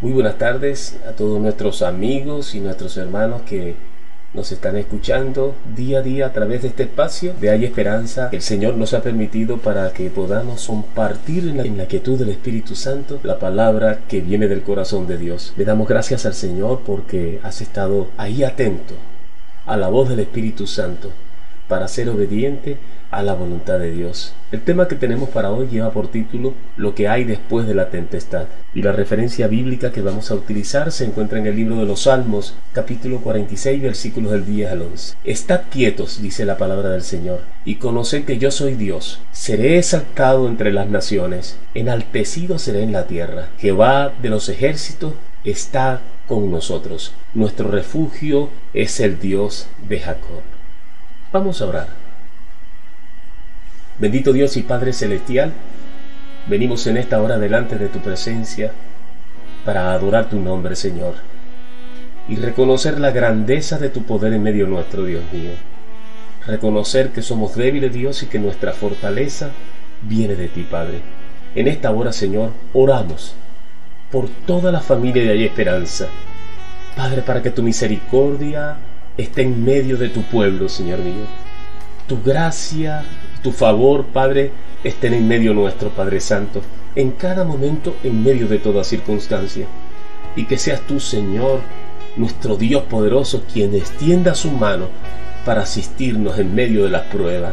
Muy buenas tardes a todos nuestros amigos y nuestros hermanos que nos están escuchando día a día a través de este espacio de Hay Esperanza el Señor nos ha permitido para que podamos compartir en la, en la, quietud del Espíritu Santo la palabra que viene del corazón de Dios. Le damos gracias al Señor porque has estado ahí atento a la voz del Espíritu Santo para ser obediente a la voluntad de Dios. El tema que tenemos para hoy lleva por título Lo que hay después de la tempestad. Y la referencia bíblica que vamos a utilizar se encuentra en el libro de los Salmos, capítulo 46, versículos del 10 al 11. Estad quietos, dice la palabra del Señor, y conoced que yo soy Dios. Seré exaltado entre las naciones, enaltecido seré en la tierra. Jehová de los ejércitos está con nosotros. Nuestro refugio es el Dios de Jacob. Vamos a orar. Bendito Dios y Padre Celestial, venimos en esta hora delante de tu presencia para adorar tu nombre, Señor, y reconocer la grandeza de tu poder en medio nuestro, Dios mío. Reconocer que somos débiles, Dios, y que nuestra fortaleza viene de ti, Padre. En esta hora, Señor, oramos por toda la familia de Hay Esperanza. Padre, para que tu misericordia esté en medio de tu pueblo, Señor mío. Tu gracia tu favor, Padre, estén en medio nuestro, Padre Santo, en cada momento, en medio de toda circunstancia. Y que seas tú, Señor, nuestro Dios poderoso, quien extienda su mano para asistirnos en medio de las pruebas.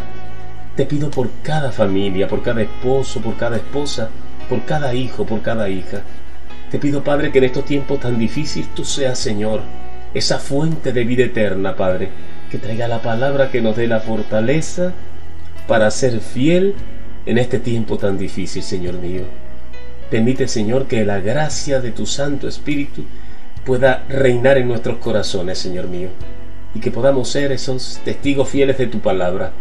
Te pido por cada familia, por cada esposo, por cada esposa, por cada hijo, por cada hija. Te pido, Padre, que en estos tiempos tan difíciles tú seas, Señor, esa fuente de vida eterna, Padre, que traiga la palabra que nos dé la fortaleza para ser fiel en este tiempo tan difícil, Señor mío. Permite, Señor, que la gracia de tu Santo Espíritu pueda reinar en nuestros corazones, Señor mío, y que podamos ser esos testigos fieles de tu palabra,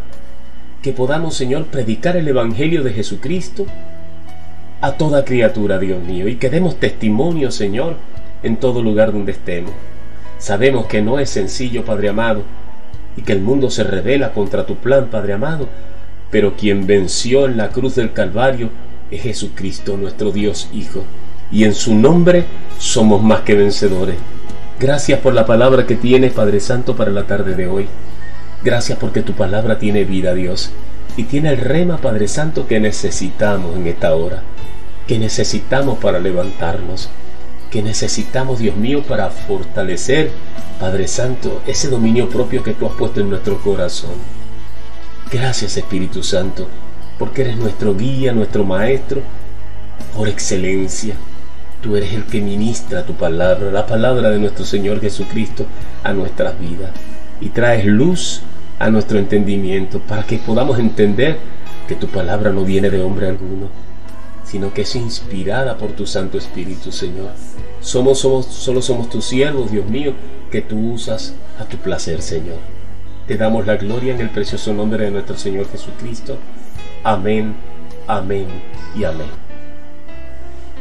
que podamos, Señor, predicar el Evangelio de Jesucristo a toda criatura, Dios mío, y que demos testimonio, Señor, en todo lugar donde estemos. Sabemos que no es sencillo, Padre amado, y que el mundo se revela contra tu plan, Padre amado, pero quien venció en la cruz del Calvario es Jesucristo, nuestro Dios Hijo, y en su nombre somos más que vencedores. Gracias por la palabra que tienes, Padre Santo, para la tarde de hoy. Gracias porque tu palabra tiene vida, Dios, y tiene el rema, Padre Santo, que necesitamos en esta hora, que necesitamos para levantarnos, que necesitamos, Dios mío, para fortalecer, Padre Santo, ese dominio propio que tú has puesto en nuestro corazón. Gracias Espíritu Santo, porque eres nuestro guía, nuestro maestro, por excelencia. Tú eres el que ministra tu palabra, la palabra de nuestro Señor Jesucristo a nuestras vidas. Y traes luz a nuestro entendimiento para que podamos entender que tu palabra no viene de hombre alguno, sino que es inspirada por tu Santo Espíritu, Señor. Somos, somos, solo somos tus siervos, Dios mío, que tú usas a tu placer, Señor. Te damos la gloria en el precioso nombre de nuestro Señor Jesucristo. Amén, amén y amén.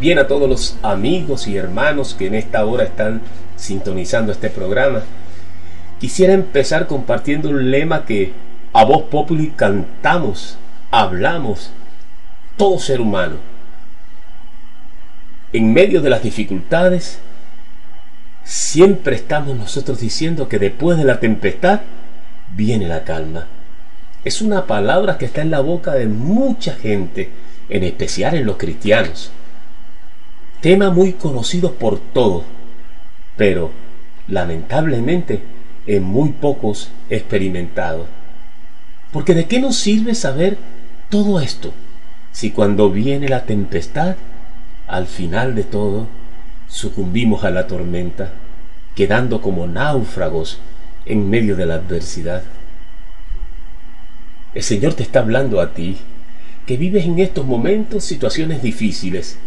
Bien a todos los amigos y hermanos que en esta hora están sintonizando este programa, quisiera empezar compartiendo un lema que a voz populi cantamos, hablamos, todo ser humano. En medio de las dificultades, siempre estamos nosotros diciendo que después de la tempestad viene la calma. Es una palabra que está en la boca de mucha gente, en especial en los cristianos. Tema muy conocido por todos, pero lamentablemente en muy pocos experimentados. Porque ¿de qué nos sirve saber todo esto si cuando viene la tempestad, al final de todo, sucumbimos a la tormenta, quedando como náufragos en medio de la adversidad. El Señor te está hablando a ti, que vives en estos momentos situaciones difíciles,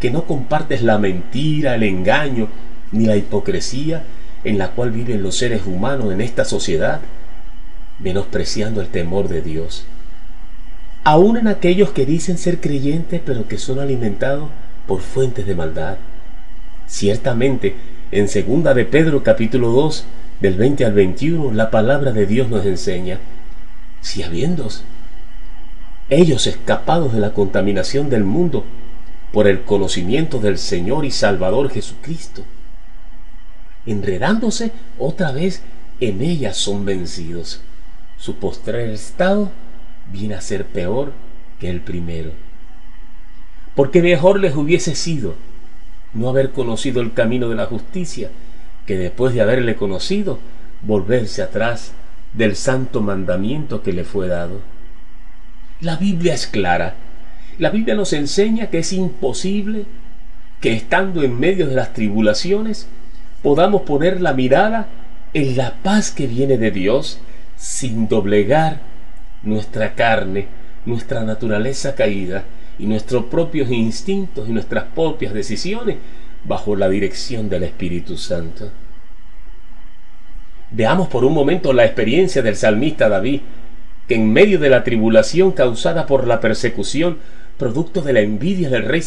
que no compartes la mentira, el engaño, ni la hipocresía en la cual viven los seres humanos en esta sociedad, menospreciando el temor de Dios. Aún en aquellos que dicen ser creyentes pero que son alimentados por fuentes de maldad. Ciertamente, en segunda de Pedro capítulo 2, del 20 al 21, la palabra de Dios nos enseña, si habiendo ellos escapados de la contaminación del mundo, por el conocimiento del Señor y Salvador Jesucristo. Enredándose otra vez en ellas son vencidos. Su postrer estado viene a ser peor que el primero. Porque mejor les hubiese sido no haber conocido el camino de la justicia, que después de haberle conocido, volverse atrás del santo mandamiento que le fue dado. La Biblia es clara. La Biblia nos enseña que es imposible que estando en medio de las tribulaciones podamos poner la mirada en la paz que viene de Dios sin doblegar nuestra carne, nuestra naturaleza caída y nuestros propios instintos y nuestras propias decisiones bajo la dirección del Espíritu Santo. Veamos por un momento la experiencia del salmista David, que en medio de la tribulación causada por la persecución, producto de la envidia del rey,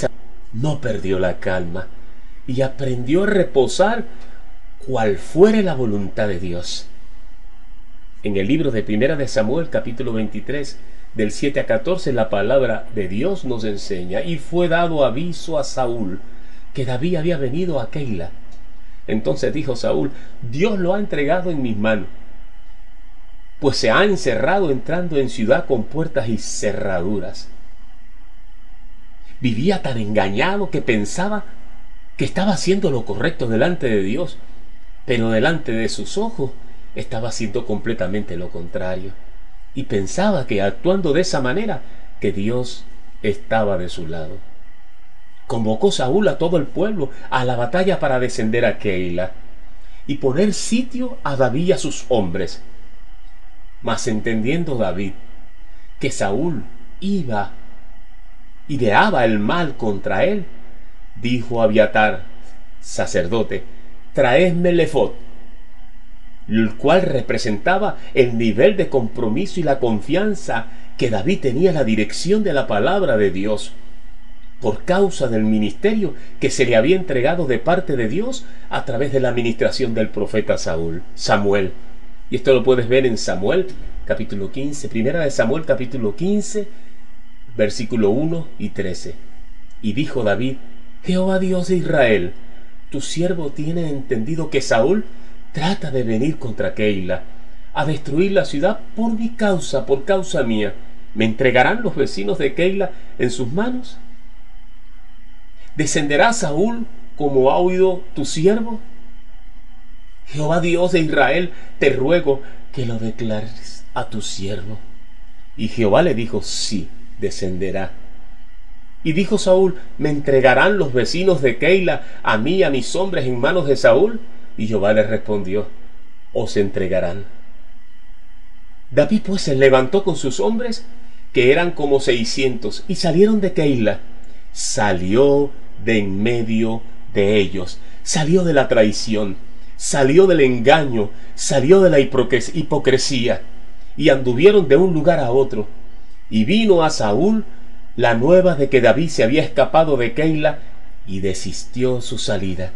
no perdió la calma y aprendió a reposar cual fuere la voluntad de Dios. En el libro de Primera de Samuel, capítulo 23, del 7 a 14, la palabra de Dios nos enseña, y fue dado aviso a Saúl que David había venido a Keila entonces dijo Saúl, Dios lo ha entregado en mis manos, pues se ha encerrado entrando en ciudad con puertas y cerraduras. Vivía tan engañado que pensaba que estaba haciendo lo correcto delante de Dios, pero delante de sus ojos estaba haciendo completamente lo contrario. Y pensaba que actuando de esa manera, que Dios estaba de su lado. Convocó Saúl a todo el pueblo a la batalla para descender a Keila y poner sitio a David y a sus hombres. Mas entendiendo David que Saúl iba, ideaba el mal contra él, dijo a Abiatar, sacerdote, traedme el efod, el cual representaba el nivel de compromiso y la confianza que David tenía en la dirección de la palabra de Dios por causa del ministerio que se le había entregado de parte de Dios a través de la administración del profeta Saúl, Samuel. Y esto lo puedes ver en Samuel capítulo 15, primera de Samuel capítulo 15, versículo 1 y 13. Y dijo David, Jehová Dios de Israel, tu siervo tiene entendido que Saúl trata de venir contra Keila, a destruir la ciudad por mi causa, por causa mía. ¿Me entregarán los vecinos de Keila en sus manos? ¿Descenderá Saúl como ha oído tu siervo? Jehová Dios de Israel, te ruego que lo declares a tu siervo. Y Jehová le dijo, sí, descenderá. Y dijo Saúl, ¿me entregarán los vecinos de Keila a mí y a mis hombres en manos de Saúl? Y Jehová le respondió, os entregarán. David pues se levantó con sus hombres, que eran como seiscientos, y salieron de Keila. Salió de en medio de ellos. Salió de la traición, salió del engaño, salió de la hipocresía, y anduvieron de un lugar a otro. Y vino a Saúl la nueva de que David se había escapado de Keila, y desistió su salida.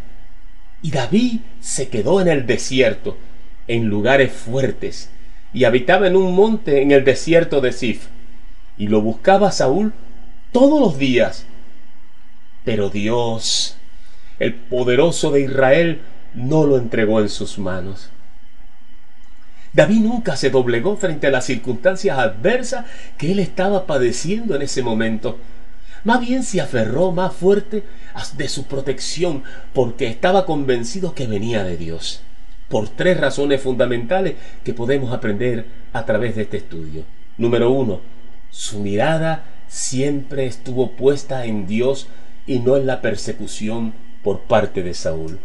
Y David se quedó en el desierto, en lugares fuertes, y habitaba en un monte en el desierto de Sif. Y lo buscaba Saúl todos los días, pero Dios, el poderoso de Israel, no lo entregó en sus manos. David nunca se doblegó frente a las circunstancias adversas que él estaba padeciendo en ese momento. Más bien se aferró más fuerte de su protección porque estaba convencido que venía de Dios. Por tres razones fundamentales que podemos aprender a través de este estudio. Número uno, su mirada siempre estuvo puesta en Dios y no en la persecución por parte de Saúl.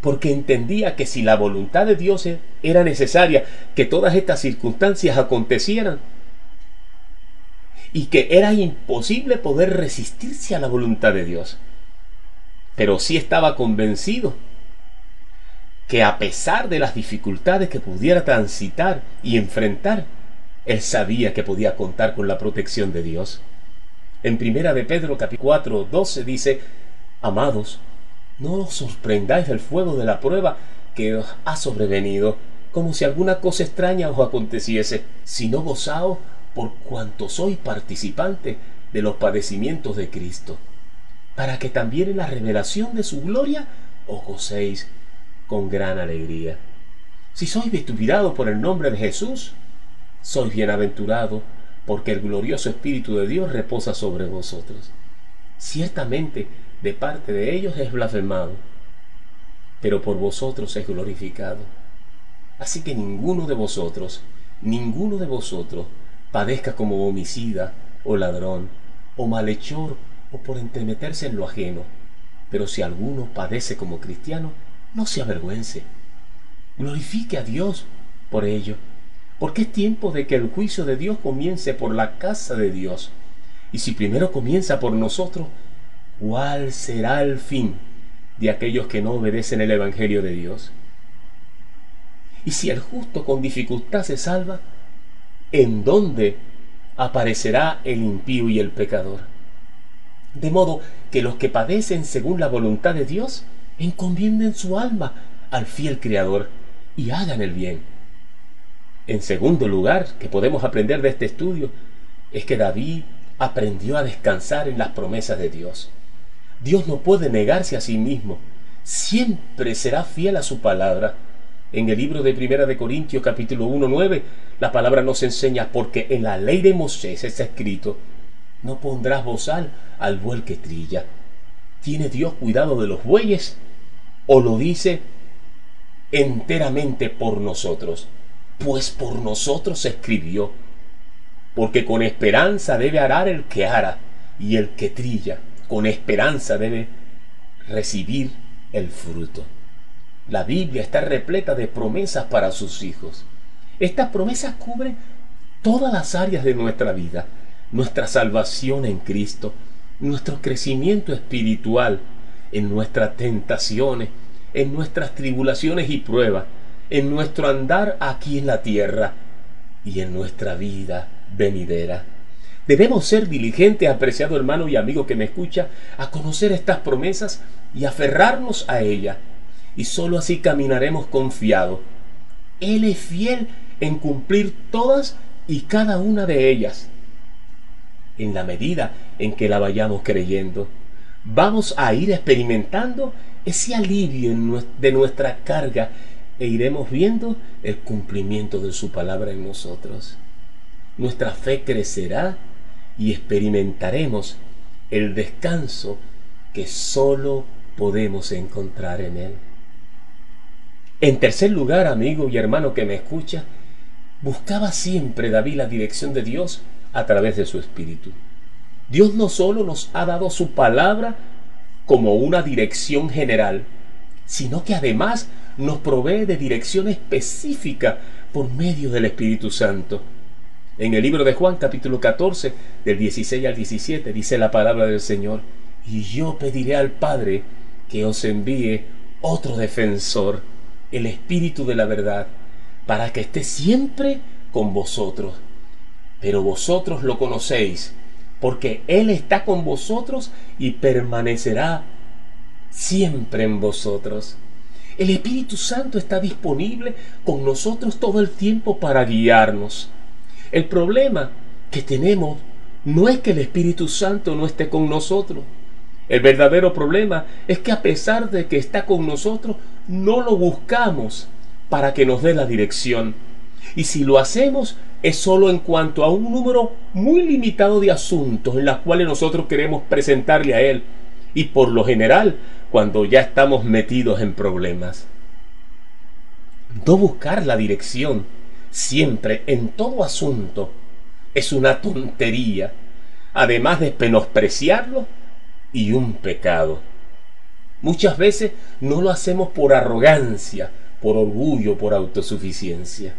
Porque entendía que si la voluntad de Dios era necesaria que todas estas circunstancias acontecieran, y que era imposible poder resistirse a la voluntad de Dios. Pero sí estaba convencido que a pesar de las dificultades que pudiera transitar y enfrentar, él sabía que podía contar con la protección de Dios. En primera de Pedro capítulo 4, 12 dice, Amados, no os sorprendáis del fuego de la prueba que os ha sobrevenido, como si alguna cosa extraña os aconteciese, sino gozaos por cuanto sois participante de los padecimientos de Cristo, para que también en la revelación de su gloria os gocéis con gran alegría. Si sois vituperados por el nombre de Jesús, sois bienaventurados, porque el glorioso Espíritu de Dios reposa sobre vosotros. Ciertamente, de parte de ellos es blasfemado, pero por vosotros es glorificado. Así que ninguno de vosotros, ninguno de vosotros, padezca como homicida, o ladrón, o malhechor, o por entremeterse en lo ajeno. Pero si alguno padece como cristiano, no se avergüence. Glorifique a Dios por ello, porque es tiempo de que el juicio de Dios comience por la casa de Dios. Y si primero comienza por nosotros, ¿cuál será el fin de aquellos que no obedecen el Evangelio de Dios? Y si el justo con dificultad se salva, ¿en dónde aparecerá el impío y el pecador? De modo que los que padecen según la voluntad de Dios encomienden su alma al fiel Creador y hagan el bien. En segundo lugar, que podemos aprender de este estudio, es que David aprendió a descansar en las promesas de Dios. Dios no puede negarse a sí mismo, siempre será fiel a su palabra. En el libro de Primera de Corintios capítulo 1, 9, la palabra nos enseña, porque en la ley de Moisés está escrito, no pondrás bozal al buey que trilla. ¿Tiene Dios cuidado de los bueyes? ¿O lo dice enteramente por nosotros? Pues por nosotros escribió. Porque con esperanza debe arar el que ara, y el que trilla, con esperanza debe recibir el fruto. La Biblia está repleta de promesas para sus hijos. Estas promesas cubren todas las áreas de nuestra vida, nuestra salvación en Cristo, nuestro crecimiento espiritual, en nuestras tentaciones, en nuestras tribulaciones y pruebas, en nuestro andar aquí en la tierra y en nuestra vida venidera. Debemos ser diligentes, apreciado hermano y amigo que me escucha, a conocer estas promesas y aferrarnos a ellas. Y sólo así caminaremos confiados. Él es fiel en cumplir todas y cada una de ellas. En la medida en que la vayamos creyendo, vamos a ir experimentando ese alivio de nuestra carga e iremos viendo el cumplimiento de su palabra en nosotros. Nuestra fe crecerá y experimentaremos el descanso que solo podemos encontrar en Él. En tercer lugar, amigo y hermano que me escucha, buscaba siempre David la dirección de Dios a través de su Espíritu. Dios no solo nos ha dado su palabra como una dirección general, sino que además nos provee de dirección específica por medio del Espíritu Santo. En el libro de Juan capítulo 14, del 16 al 17, dice la palabra del Señor, y yo pediré al Padre que os envíe otro defensor, el Espíritu de la verdad, para que esté siempre con vosotros. Pero vosotros lo conocéis, porque Él está con vosotros y permanecerá siempre en vosotros. El Espíritu Santo está disponible con nosotros todo el tiempo para guiarnos. El problema que tenemos no es que el Espíritu Santo no esté con nosotros. El verdadero problema es que a pesar de que está con nosotros, no lo buscamos para que nos dé la dirección. Y si lo hacemos es solo en cuanto a un número muy limitado de asuntos en los cuales nosotros queremos presentarle a Él. Y por lo general, cuando ya estamos metidos en problemas. No buscar la dirección siempre en todo asunto es una tontería, además de menospreciarlo y un pecado. Muchas veces no lo hacemos por arrogancia, por orgullo, por autosuficiencia.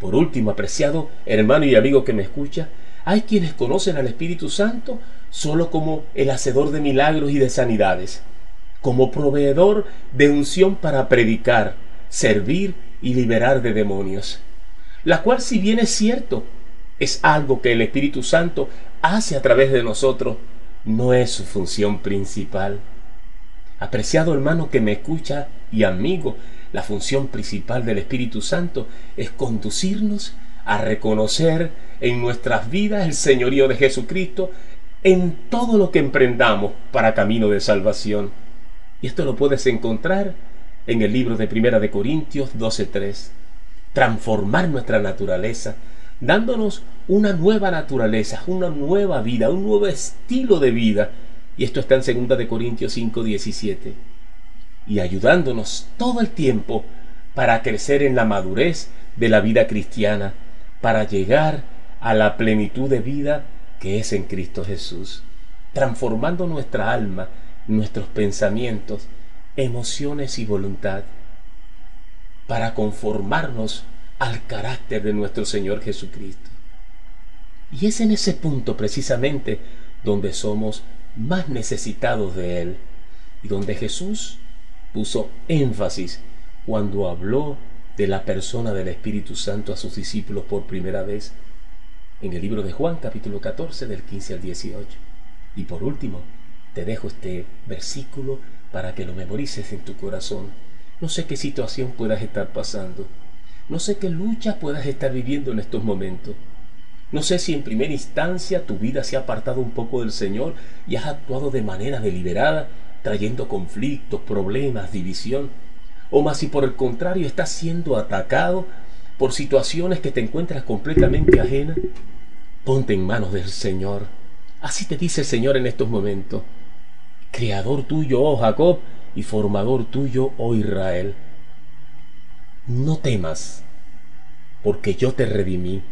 Por último, apreciado hermano y amigo que me escucha, hay quienes conocen al Espíritu Santo solo como el hacedor de milagros y de sanidades, como proveedor de unción para predicar, servir y liberar de demonios, la cual si bien es cierto, es algo que el Espíritu Santo hace a través de nosotros, no es su función principal. Apreciado hermano que me escucha y amigo, la función principal del Espíritu Santo es conducirnos a reconocer en nuestras vidas el señorío de Jesucristo en todo lo que emprendamos para camino de salvación. Y esto lo puedes encontrar en el libro de Primera de Corintios 12:3. Transformar nuestra naturaleza, dándonos una nueva naturaleza, una nueva vida, un nuevo estilo de vida. Y esto está en Segunda de Corintios 5:17. Y ayudándonos todo el tiempo para crecer en la madurez de la vida cristiana, para llegar a la plenitud de vida que es en Cristo Jesús, transformando nuestra alma, nuestros pensamientos, emociones y voluntad, para conformarnos al carácter de nuestro Señor Jesucristo. Y es en ese punto precisamente donde somos más necesitados de Él y donde Jesús puso énfasis cuando habló de la persona del Espíritu Santo a sus discípulos por primera vez en el libro de Juan capítulo 14 del 15 al 18. Y por último, te dejo este versículo para que lo memorices en tu corazón. No sé qué situación puedas estar pasando. No sé qué lucha puedas estar viviendo en estos momentos. No sé si en primera instancia tu vida se ha apartado un poco del Señor y has actuado de manera deliberada, trayendo conflictos, problemas, división. O más si por el contrario estás siendo atacado por situaciones que te encuentras completamente ajena. Ponte en manos del Señor. Así te dice el Señor en estos momentos. Creador tuyo, oh Jacob, y formador tuyo, oh Israel. No temas, porque yo te redimí.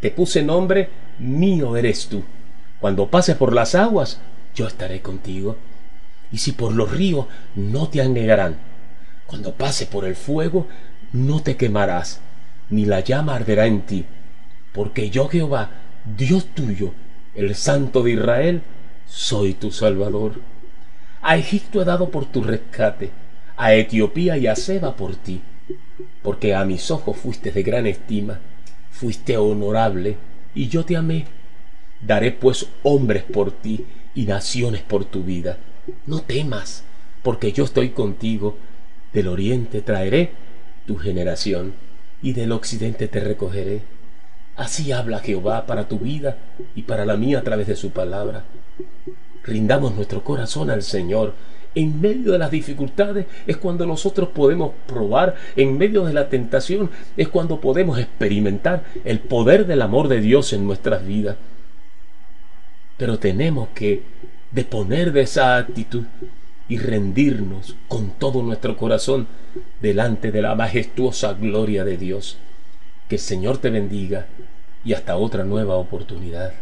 Te puse nombre, mío eres tú. Cuando pases por las aguas, yo estaré contigo. Y si por los ríos, no te anegarán. Cuando pases por el fuego, no te quemarás, ni la llama arderá en ti. Porque yo Jehová, Dios tuyo, el Santo de Israel, soy tu Salvador. A Egipto he dado por tu rescate, a Etiopía y a Seba por ti, porque a mis ojos fuiste de gran estima, fuiste honorable, y yo te amé. Daré pues hombres por ti y naciones por tu vida. No temas, porque yo estoy contigo. Del oriente traeré tu generación, y del occidente te recogeré. Así habla Jehová para tu vida y para la mía a través de su palabra. Rindamos nuestro corazón al Señor. En medio de las dificultades es cuando nosotros podemos probar, en medio de la tentación es cuando podemos experimentar el poder del amor de Dios en nuestras vidas. Pero tenemos que deponer de esa actitud y rendirnos con todo nuestro corazón delante de la majestuosa gloria de Dios. Que el Señor te bendiga y hasta otra nueva oportunidad.